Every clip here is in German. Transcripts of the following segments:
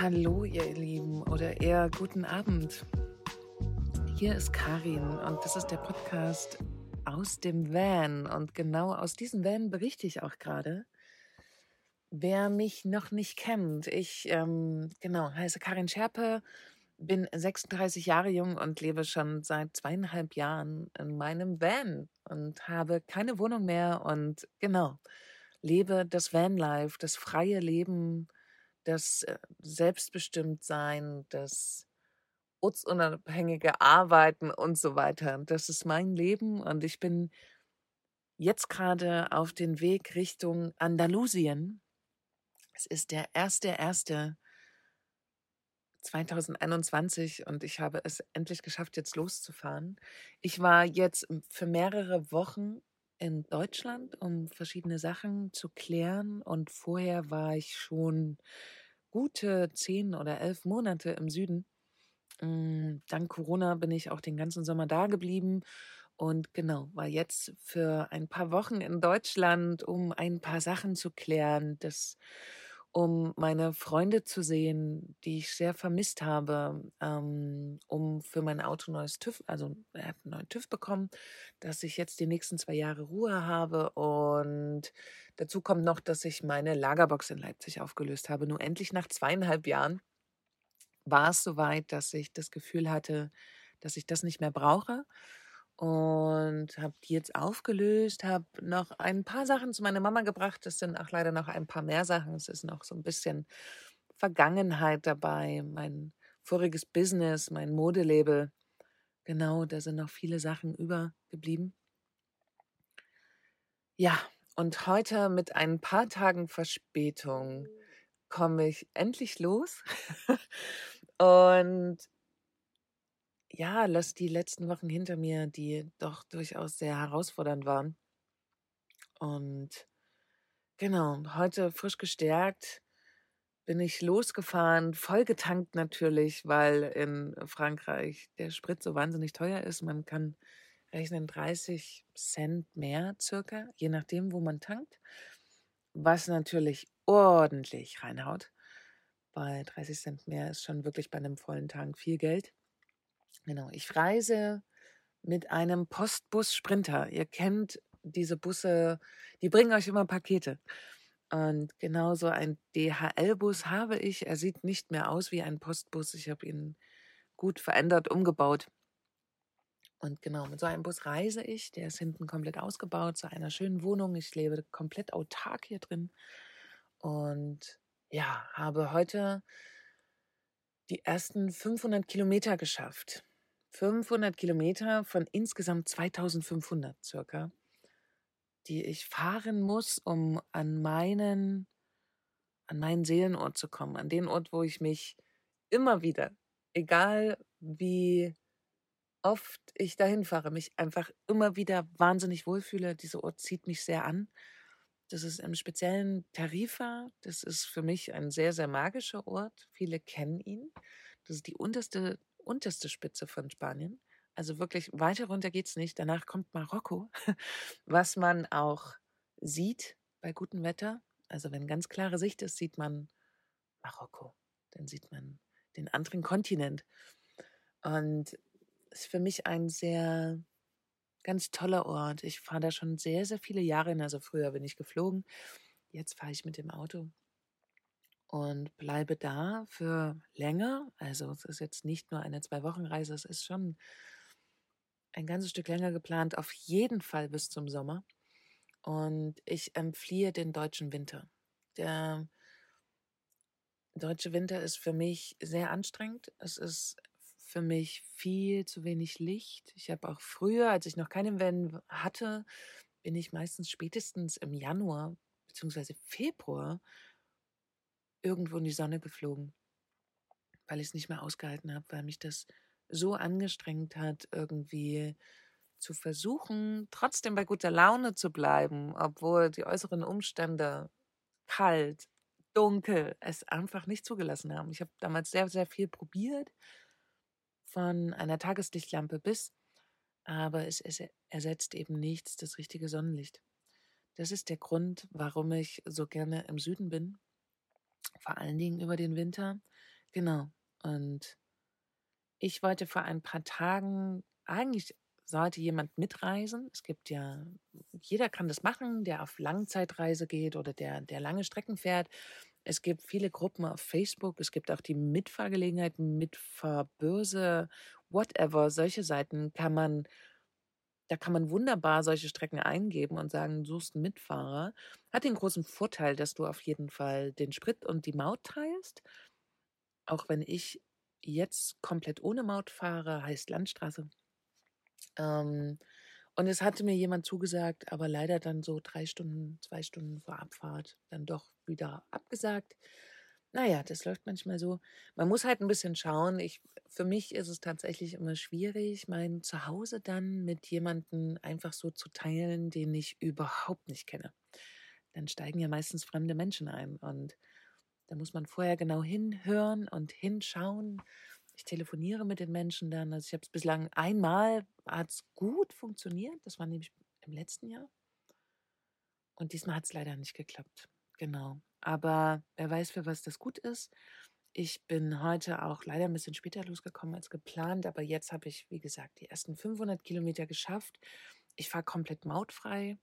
Hallo, ihr Lieben, oder eher guten Abend. Hier ist Karin und das ist der Podcast aus dem Van. Und genau aus diesem Van berichte ich auch gerade. Wer mich noch nicht kennt, ich ähm, genau heiße Karin Scherpe, bin 36 Jahre jung und lebe schon seit zweieinhalb Jahren in meinem Van und habe keine Wohnung mehr und genau lebe das Vanlife, das freie Leben das äh, Selbstbestimmtsein, das ortsunabhängige Arbeiten und so weiter. Das ist mein Leben und ich bin jetzt gerade auf den Weg Richtung Andalusien. Es ist der erste, erste 2021 und ich habe es endlich geschafft, jetzt loszufahren. Ich war jetzt für mehrere Wochen in Deutschland, um verschiedene Sachen zu klären. Und vorher war ich schon gute zehn oder elf Monate im Süden. Hm, dank Corona bin ich auch den ganzen Sommer da geblieben und genau, war jetzt für ein paar Wochen in Deutschland, um ein paar Sachen zu klären. Das um meine Freunde zu sehen, die ich sehr vermisst habe, ähm, um für mein Auto neues TÜV, also er hat einen neuen TÜV bekommen, dass ich jetzt die nächsten zwei Jahre Ruhe habe und dazu kommt noch, dass ich meine Lagerbox in Leipzig aufgelöst habe. Nur endlich nach zweieinhalb Jahren war es soweit, dass ich das Gefühl hatte, dass ich das nicht mehr brauche und habe die jetzt aufgelöst, habe noch ein paar Sachen zu meiner Mama gebracht. Es sind auch leider noch ein paar mehr Sachen. Es ist noch so ein bisschen Vergangenheit dabei, mein voriges Business, mein Modelabel. Genau, da sind noch viele Sachen übergeblieben. Ja, und heute mit ein paar Tagen Verspätung komme ich endlich los. und ja, lass die letzten Wochen hinter mir, die doch durchaus sehr herausfordernd waren. Und genau, heute frisch gestärkt bin ich losgefahren, voll getankt natürlich, weil in Frankreich der Sprit so wahnsinnig teuer ist. Man kann rechnen 30 Cent mehr circa, je nachdem, wo man tankt, was natürlich ordentlich reinhaut. Bei 30 Cent mehr ist schon wirklich bei einem vollen Tank viel Geld. Genau, ich reise mit einem Postbus Sprinter. Ihr kennt diese Busse, die bringen euch immer Pakete. Und genauso ein DHL-Bus habe ich. Er sieht nicht mehr aus wie ein Postbus. Ich habe ihn gut verändert, umgebaut. Und genau, mit so einem Bus reise ich. Der ist hinten komplett ausgebaut zu einer schönen Wohnung. Ich lebe komplett autark hier drin. Und ja, habe heute die ersten 500 Kilometer geschafft. 500 Kilometer von insgesamt 2500 circa, die ich fahren muss, um an meinen, an meinen Seelenort zu kommen, an den Ort, wo ich mich immer wieder, egal wie oft ich dahin fahre, mich einfach immer wieder wahnsinnig wohlfühle. Dieser Ort zieht mich sehr an. Das ist im speziellen Tarifa. Das ist für mich ein sehr, sehr magischer Ort. Viele kennen ihn. Das ist die unterste unterste Spitze von Spanien. Also wirklich weiter runter geht's nicht. Danach kommt Marokko, was man auch sieht bei gutem Wetter. Also wenn ganz klare Sicht ist, sieht man Marokko. Dann sieht man den anderen Kontinent. Und ist für mich ein sehr ganz toller Ort. Ich fahre da schon sehr, sehr viele Jahre hin. Also früher bin ich geflogen. Jetzt fahre ich mit dem Auto und bleibe da für länger. Also es ist jetzt nicht nur eine Zwei-Wochen-Reise, es ist schon ein ganzes Stück länger geplant, auf jeden Fall bis zum Sommer. Und ich entfliehe den deutschen Winter. Der deutsche Winter ist für mich sehr anstrengend. Es ist für mich viel zu wenig Licht. Ich habe auch früher, als ich noch keinen Van hatte, bin ich meistens spätestens im Januar bzw. Februar irgendwo in die Sonne geflogen, weil ich es nicht mehr ausgehalten habe, weil mich das so angestrengt hat, irgendwie zu versuchen, trotzdem bei guter Laune zu bleiben, obwohl die äußeren Umstände kalt, dunkel es einfach nicht zugelassen haben. Ich habe damals sehr, sehr viel probiert, von einer Tageslichtlampe bis, aber es, es ersetzt eben nichts das richtige Sonnenlicht. Das ist der Grund, warum ich so gerne im Süden bin, vor allen Dingen über den Winter. genau. Und ich wollte vor ein paar Tagen, eigentlich sollte jemand mitreisen. Es gibt ja, jeder kann das machen, der auf Langzeitreise geht oder der, der lange Strecken fährt. Es gibt viele Gruppen auf Facebook. Es gibt auch die Mitfahrgelegenheiten, Mitfahrbörse, whatever. Solche Seiten kann man, da kann man wunderbar solche Strecken eingeben und sagen, suchst einen Mitfahrer. Hat den großen Vorteil, dass du auf jeden Fall den Sprit und die Maut teilst. Auch wenn ich jetzt komplett ohne Maut fahre, heißt Landstraße. Ähm, und es hatte mir jemand zugesagt, aber leider dann so drei Stunden, zwei Stunden vor Abfahrt dann doch wieder abgesagt. Naja, das läuft manchmal so. Man muss halt ein bisschen schauen. Ich, für mich ist es tatsächlich immer schwierig, mein Zuhause dann mit jemandem einfach so zu teilen, den ich überhaupt nicht kenne. Dann steigen ja meistens fremde Menschen ein und da muss man vorher genau hinhören und hinschauen ich telefoniere mit den Menschen dann. Also ich habe es bislang einmal, hat es gut funktioniert. Das war nämlich im letzten Jahr. Und diesmal hat es leider nicht geklappt. Genau. Aber wer weiß, für was das gut ist. Ich bin heute auch leider ein bisschen später losgekommen als geplant, aber jetzt habe ich, wie gesagt, die ersten 500 Kilometer geschafft. Ich fahre komplett mautfrei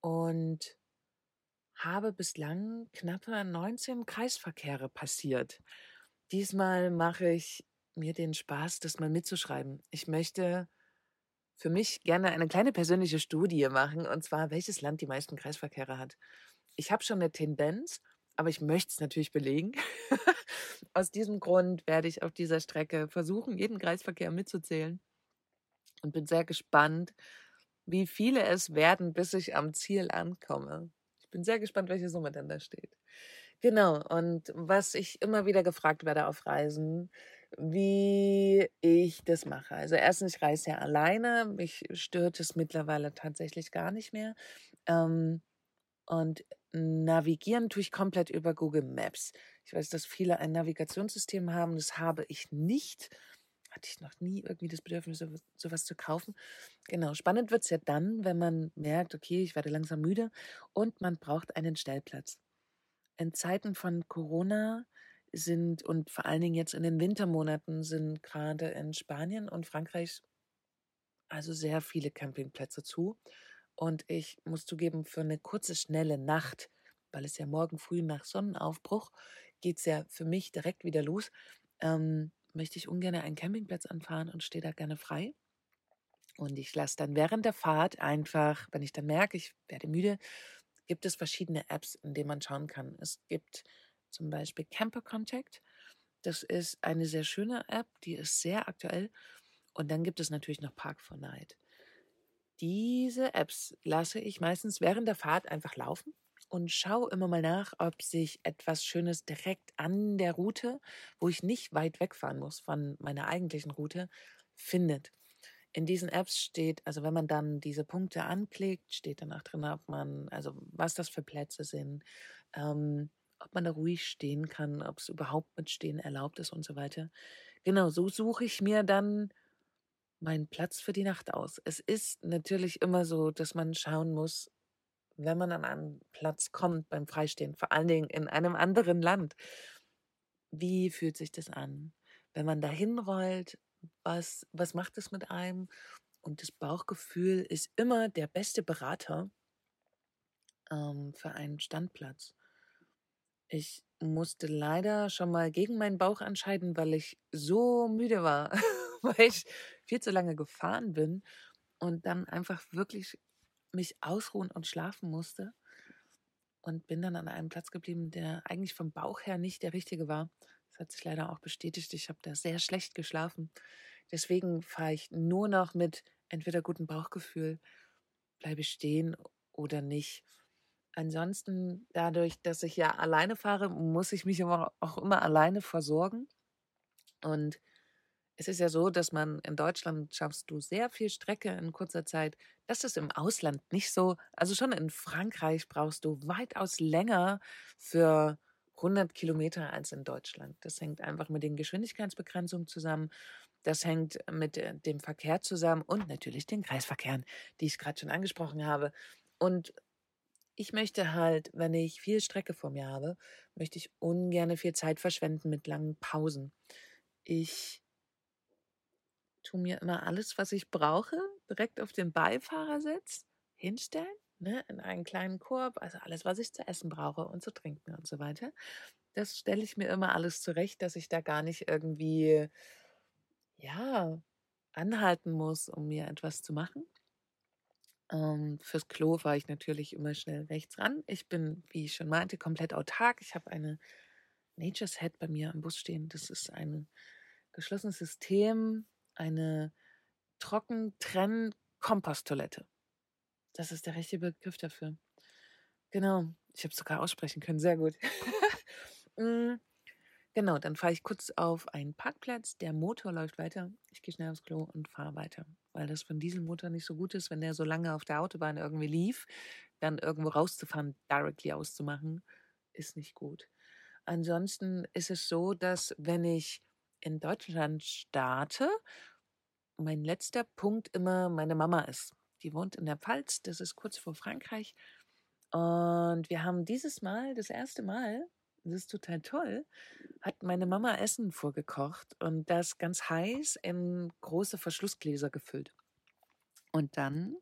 und habe bislang knappe 19 Kreisverkehre passiert. Diesmal mache ich mir den Spaß, das mal mitzuschreiben. Ich möchte für mich gerne eine kleine persönliche Studie machen, und zwar, welches Land die meisten Kreisverkehre hat. Ich habe schon eine Tendenz, aber ich möchte es natürlich belegen. Aus diesem Grund werde ich auf dieser Strecke versuchen, jeden Kreisverkehr mitzuzählen und bin sehr gespannt, wie viele es werden, bis ich am Ziel ankomme. Ich bin sehr gespannt, welche Summe denn da steht. Genau, und was ich immer wieder gefragt werde auf Reisen, wie ich das mache. Also erstens, ich reise ja alleine, mich stört es mittlerweile tatsächlich gar nicht mehr. Ähm, und navigieren tue ich komplett über Google Maps. Ich weiß, dass viele ein Navigationssystem haben, das habe ich nicht. Hatte ich noch nie irgendwie das Bedürfnis, sowas zu kaufen. Genau, spannend wird es ja dann, wenn man merkt, okay, ich werde langsam müde und man braucht einen Stellplatz in Zeiten von Corona sind und vor allen Dingen jetzt in den Wintermonaten sind gerade in Spanien und Frankreich also sehr viele Campingplätze zu. Und ich muss zugeben, für eine kurze, schnelle Nacht, weil es ja morgen früh nach Sonnenaufbruch geht es ja für mich direkt wieder los, ähm, möchte ich ungern einen Campingplatz anfahren und stehe da gerne frei. Und ich lasse dann während der Fahrt einfach, wenn ich dann merke, ich werde müde, gibt es verschiedene Apps, in denen man schauen kann. Es gibt zum Beispiel Camper Contact. Das ist eine sehr schöne App, die ist sehr aktuell. Und dann gibt es natürlich noch Park 4 Night. Diese Apps lasse ich meistens während der Fahrt einfach laufen und schaue immer mal nach, ob sich etwas Schönes direkt an der Route, wo ich nicht weit wegfahren muss von meiner eigentlichen Route, findet in diesen Apps steht, also wenn man dann diese Punkte anklickt, steht dann auch drin, ob man, also was das für Plätze sind, ähm, ob man da ruhig stehen kann, ob es überhaupt mit Stehen erlaubt ist und so weiter. Genau, so suche ich mir dann meinen Platz für die Nacht aus. Es ist natürlich immer so, dass man schauen muss, wenn man an einen Platz kommt beim Freistehen, vor allen Dingen in einem anderen Land, wie fühlt sich das an? Wenn man da hinrollt, was, was macht es mit einem? Und das Bauchgefühl ist immer der beste Berater ähm, für einen Standplatz. Ich musste leider schon mal gegen meinen Bauch entscheiden, weil ich so müde war, weil ich viel zu lange gefahren bin und dann einfach wirklich mich ausruhen und schlafen musste und bin dann an einem Platz geblieben, der eigentlich vom Bauch her nicht der richtige war. Das hat sich leider auch bestätigt. Ich habe da sehr schlecht geschlafen. Deswegen fahre ich nur noch mit entweder gutem Bauchgefühl, bleibe stehen oder nicht. Ansonsten, dadurch, dass ich ja alleine fahre, muss ich mich aber auch immer alleine versorgen. Und es ist ja so, dass man in Deutschland schaffst du sehr viel Strecke in kurzer Zeit. Das ist im Ausland nicht so. Also schon in Frankreich brauchst du weitaus länger für 100 Kilometer als in Deutschland. Das hängt einfach mit den Geschwindigkeitsbegrenzungen zusammen. Das hängt mit äh, dem Verkehr zusammen und natürlich den Kreisverkehren, die ich gerade schon angesprochen habe. Und ich möchte halt, wenn ich viel Strecke vor mir habe, möchte ich ungern viel Zeit verschwenden mit langen Pausen. Ich tue mir immer alles, was ich brauche, direkt auf den Beifahrersitz hinstellen, ne, in einen kleinen Korb, also alles, was ich zu essen brauche und zu trinken und so weiter. Das stelle ich mir immer alles zurecht, dass ich da gar nicht irgendwie, ja, anhalten muss, um mir etwas zu machen. Ähm, fürs Klo fahre ich natürlich immer schnell rechts ran. Ich bin, wie ich schon meinte, komplett autark. Ich habe eine Nature's Head bei mir am Bus stehen. Das ist ein geschlossenes System, eine Trocken-Trenn-Komposttoilette. Das ist der richtige Begriff dafür. Genau. Ich habe es sogar aussprechen können. Sehr gut. mm. Genau, dann fahre ich kurz auf einen Parkplatz, der Motor läuft weiter, ich gehe schnell aufs Klo und fahre weiter, weil das von Dieselmotor nicht so gut ist, wenn der so lange auf der Autobahn irgendwie lief, dann irgendwo rauszufahren, directly auszumachen, ist nicht gut. Ansonsten ist es so, dass wenn ich in Deutschland starte, mein letzter Punkt immer meine Mama ist. Die wohnt in der Pfalz, das ist kurz vor Frankreich. Und wir haben dieses Mal, das erste Mal, das ist total toll, hat meine Mama Essen vorgekocht und das ganz heiß in große Verschlussgläser gefüllt. Und dann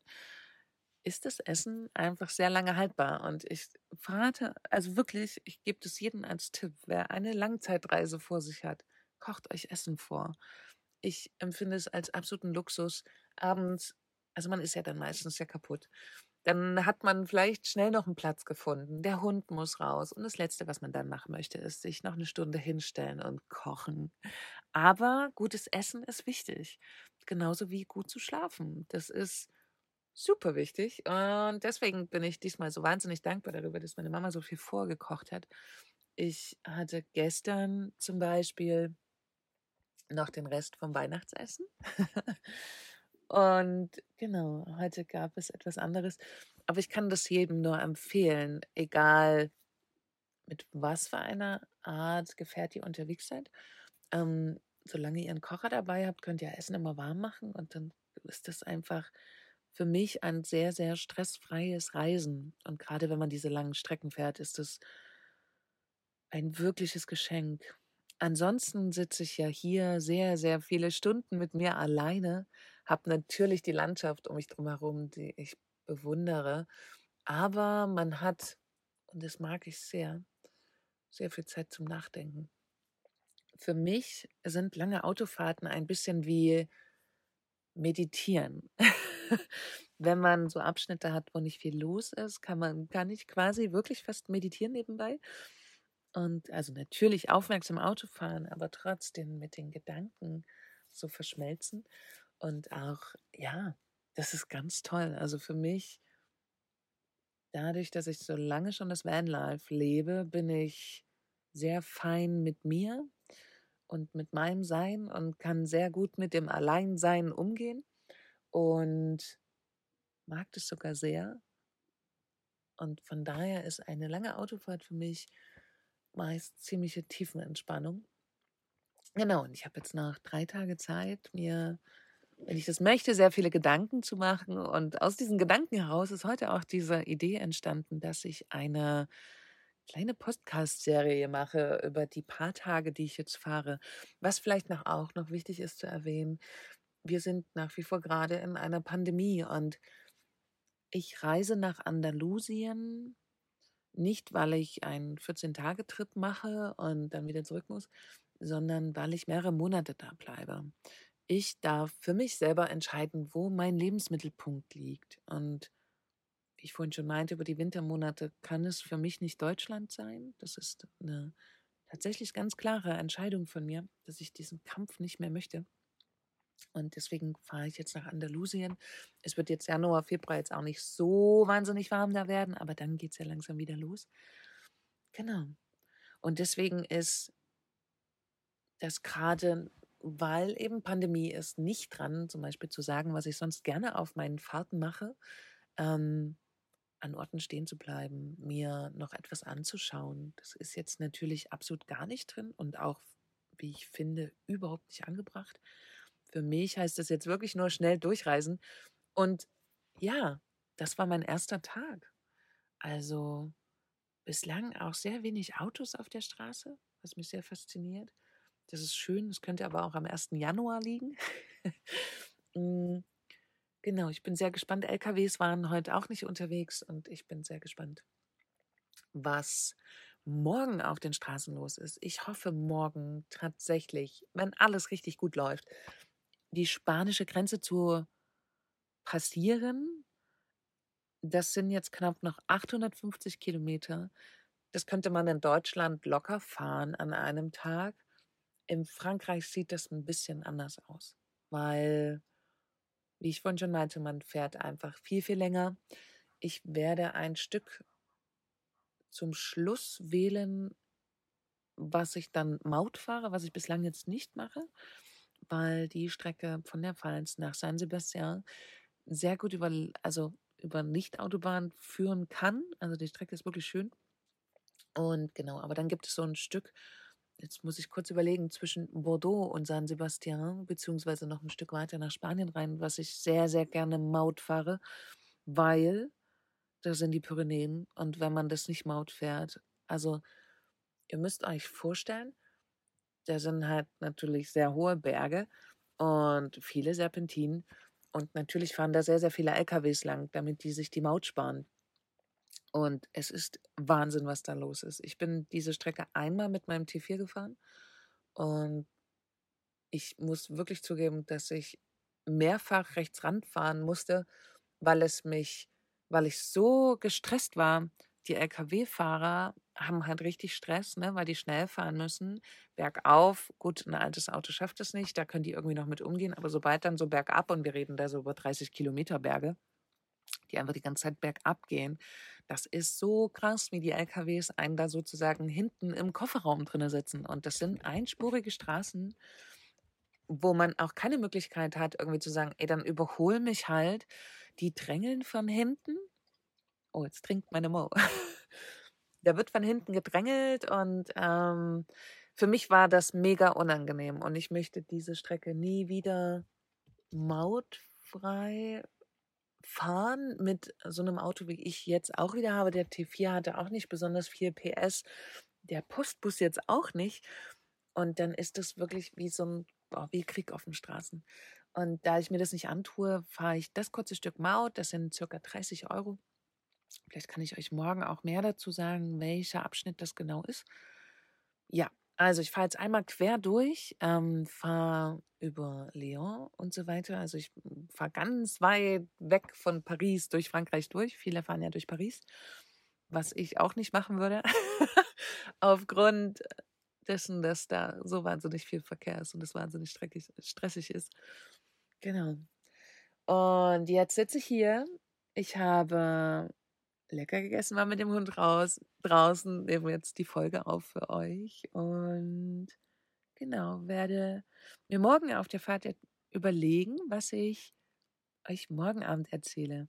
ist das Essen einfach sehr lange haltbar. Und ich rate, also wirklich, ich gebe das jedem als Tipp, wer eine Langzeitreise vor sich hat, kocht euch Essen vor. Ich empfinde es als absoluten Luxus, abends, also man ist ja dann meistens ja kaputt. Dann hat man vielleicht schnell noch einen Platz gefunden. Der Hund muss raus. Und das Letzte, was man dann machen möchte, ist sich noch eine Stunde hinstellen und kochen. Aber gutes Essen ist wichtig. Genauso wie gut zu schlafen. Das ist super wichtig. Und deswegen bin ich diesmal so wahnsinnig dankbar darüber, dass meine Mama so viel vorgekocht hat. Ich hatte gestern zum Beispiel noch den Rest vom Weihnachtsessen. Und genau, heute gab es etwas anderes. Aber ich kann das jedem nur empfehlen, egal mit was für einer Art Gefährt ihr unterwegs seid. Ähm, solange ihr einen Kocher dabei habt, könnt ihr Essen immer warm machen und dann ist das einfach für mich ein sehr, sehr stressfreies Reisen. Und gerade wenn man diese langen Strecken fährt, ist es ein wirkliches Geschenk. Ansonsten sitze ich ja hier sehr, sehr viele Stunden mit mir alleine habe natürlich die Landschaft um mich herum, die ich bewundere. Aber man hat, und das mag ich sehr, sehr viel Zeit zum Nachdenken. Für mich sind lange Autofahrten ein bisschen wie meditieren. Wenn man so Abschnitte hat, wo nicht viel los ist, kann man gar nicht quasi wirklich fast meditieren nebenbei. Und also natürlich aufmerksam Auto fahren, aber trotzdem mit den Gedanken so verschmelzen. Und auch, ja, das ist ganz toll. Also für mich, dadurch, dass ich so lange schon das Vanlife lebe, bin ich sehr fein mit mir und mit meinem Sein und kann sehr gut mit dem Alleinsein umgehen und mag das sogar sehr. Und von daher ist eine lange Autofahrt für mich meist ziemliche Tiefenentspannung. Genau, und ich habe jetzt noch drei Tage Zeit, mir wenn ich das möchte, sehr viele Gedanken zu machen. Und aus diesen Gedanken heraus ist heute auch diese Idee entstanden, dass ich eine kleine Podcast-Serie mache über die paar Tage, die ich jetzt fahre. Was vielleicht noch auch noch wichtig ist zu erwähnen, wir sind nach wie vor gerade in einer Pandemie und ich reise nach Andalusien nicht, weil ich einen 14-Tage-Trip mache und dann wieder zurück muss, sondern weil ich mehrere Monate da bleibe ich darf für mich selber entscheiden, wo mein Lebensmittelpunkt liegt. Und wie ich vorhin schon meinte, über die Wintermonate kann es für mich nicht Deutschland sein. Das ist eine tatsächlich ganz klare Entscheidung von mir, dass ich diesen Kampf nicht mehr möchte. Und deswegen fahre ich jetzt nach Andalusien. Es wird jetzt Januar, Februar jetzt auch nicht so wahnsinnig warm da werden, aber dann geht es ja langsam wieder los. Genau. Und deswegen ist das gerade weil eben Pandemie ist, nicht dran, zum Beispiel zu sagen, was ich sonst gerne auf meinen Fahrten mache, ähm, an Orten stehen zu bleiben, mir noch etwas anzuschauen. Das ist jetzt natürlich absolut gar nicht drin und auch, wie ich finde, überhaupt nicht angebracht. Für mich heißt das jetzt wirklich nur schnell durchreisen. Und ja, das war mein erster Tag. Also bislang auch sehr wenig Autos auf der Straße, was mich sehr fasziniert. Das ist schön, das könnte aber auch am 1. Januar liegen. Mm, genau, ich bin sehr gespannt. LKWs waren heute auch nicht unterwegs und ich bin sehr gespannt, was morgen auf den Straßen los ist. Ich hoffe morgen tatsächlich, wenn alles richtig gut läuft, die spanische Grenze zu passieren. Das sind jetzt knapp noch 850 Kilometer. Das könnte man in Deutschland locker fahren an einem Tag. In Frankreich sieht das ein bisschen anders aus, weil, wie ich vorhin schon meinte, man fährt einfach viel, viel länger. Ich werde ein Stück zum Schluss wählen, was ich dann Maut fahre, was ich bislang jetzt nicht mache, weil die Strecke von der Pfalz nach San Sebastian sehr gut über, also über Nichtautobahn führen kann. Also die Strecke ist wirklich schön. Und genau, aber dann gibt es so ein Stück, jetzt muss ich kurz überlegen, zwischen Bordeaux und San Sebastian, beziehungsweise noch ein Stück weiter nach Spanien rein, was ich sehr, sehr gerne Maut fahre, weil da sind die Pyrenäen und wenn man das nicht Maut fährt, also ihr müsst euch vorstellen, da sind halt natürlich sehr hohe Berge und viele Serpentinen und natürlich fahren da sehr, sehr viele LKWs lang, damit die sich die Maut sparen. Und es ist Wahnsinn, was da los ist. Ich bin diese Strecke einmal mit meinem T4 gefahren und ich muss wirklich zugeben, dass ich mehrfach rechts ranfahren musste, weil es mich, weil ich so gestresst war. Die Lkw-Fahrer haben halt richtig Stress, ne, weil die schnell fahren müssen. Bergauf, gut, ein altes Auto schafft es nicht, da können die irgendwie noch mit umgehen, aber sobald dann so bergab und wir reden da so über 30 Kilometer Berge, die einfach die ganze Zeit bergab gehen, das ist so krass, wie die LKWs einen da sozusagen hinten im Kofferraum drin sitzen. Und das sind einspurige Straßen, wo man auch keine Möglichkeit hat, irgendwie zu sagen, ey, dann überhol mich halt. Die drängeln von hinten. Oh, jetzt trinkt meine Mo. da wird von hinten gedrängelt und ähm, für mich war das mega unangenehm und ich möchte diese Strecke nie wieder mautfrei fahren mit so einem Auto, wie ich jetzt auch wieder habe. Der T4 hatte auch nicht besonders viel PS, der Postbus jetzt auch nicht. Und dann ist das wirklich wie so ein boah, wie Krieg auf den Straßen. Und da ich mir das nicht antue, fahre ich das kurze Stück Maut. Das sind circa 30 Euro. Vielleicht kann ich euch morgen auch mehr dazu sagen, welcher Abschnitt das genau ist. Ja, also ich fahre jetzt einmal quer durch, ähm, fahre über Lyon und so weiter. Also ich fahre ganz weit weg von Paris durch Frankreich durch. Viele fahren ja durch Paris, was ich auch nicht machen würde, aufgrund dessen, dass da so wahnsinnig viel Verkehr ist und es wahnsinnig stressig ist. Genau. Und jetzt sitze ich hier. Ich habe lecker gegessen, war mit dem Hund raus, draußen, nehmen jetzt die Folge auf für euch und genau, werde mir morgen auf der Fahrt überlegen, was ich euch morgen Abend erzähle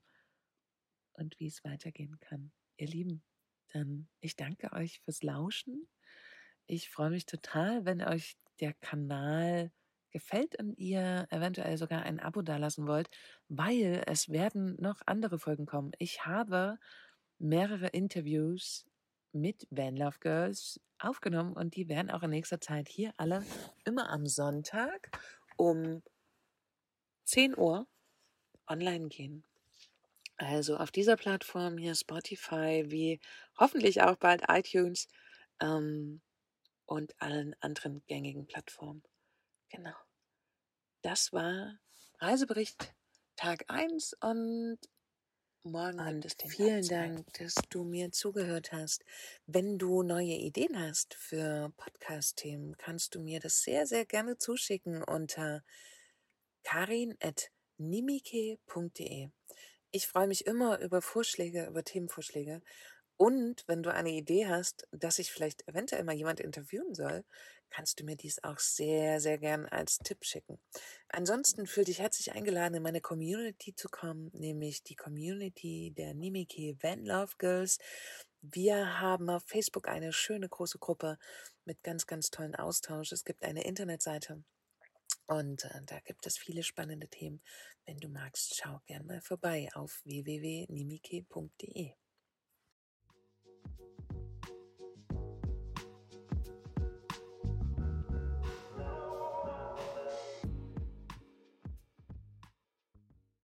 und wie es weitergehen kann. Ihr Lieben, dann ich danke euch fürs Lauschen. Ich freue mich total, wenn euch der Kanal gefällt und ihr eventuell sogar ein Abo dalassen wollt, weil es werden noch andere Folgen kommen. Ich habe mehrere Interviews mit Van Love Girls aufgenommen und die werden auch in nächster Zeit hier alle immer am Sonntag um 10 Uhr online gehen. Also auf dieser Plattform hier Spotify, wie hoffentlich auch bald iTunes ähm, und allen anderen gängigen Plattformen. Genau. Das war Reisebericht Tag 1 und morgen und vielen Dank, dass du mir zugehört hast. Wenn du neue Ideen hast für Podcast-Themen, kannst du mir das sehr, sehr gerne zuschicken unter karin.nimike.de. Ich freue mich immer über Vorschläge, über Themenvorschläge und wenn du eine Idee hast, dass ich vielleicht eventuell mal jemand interviewen soll, kannst du mir dies auch sehr, sehr gern als Tipp schicken. Ansonsten fühl dich herzlich eingeladen, in meine Community zu kommen, nämlich die Community der Nimiki Van Love Girls. Wir haben auf Facebook eine schöne große Gruppe mit ganz, ganz tollen Austausch. Es gibt eine Internetseite und äh, da gibt es viele spannende Themen. Wenn du magst, schau gern mal vorbei auf www.nimike.de.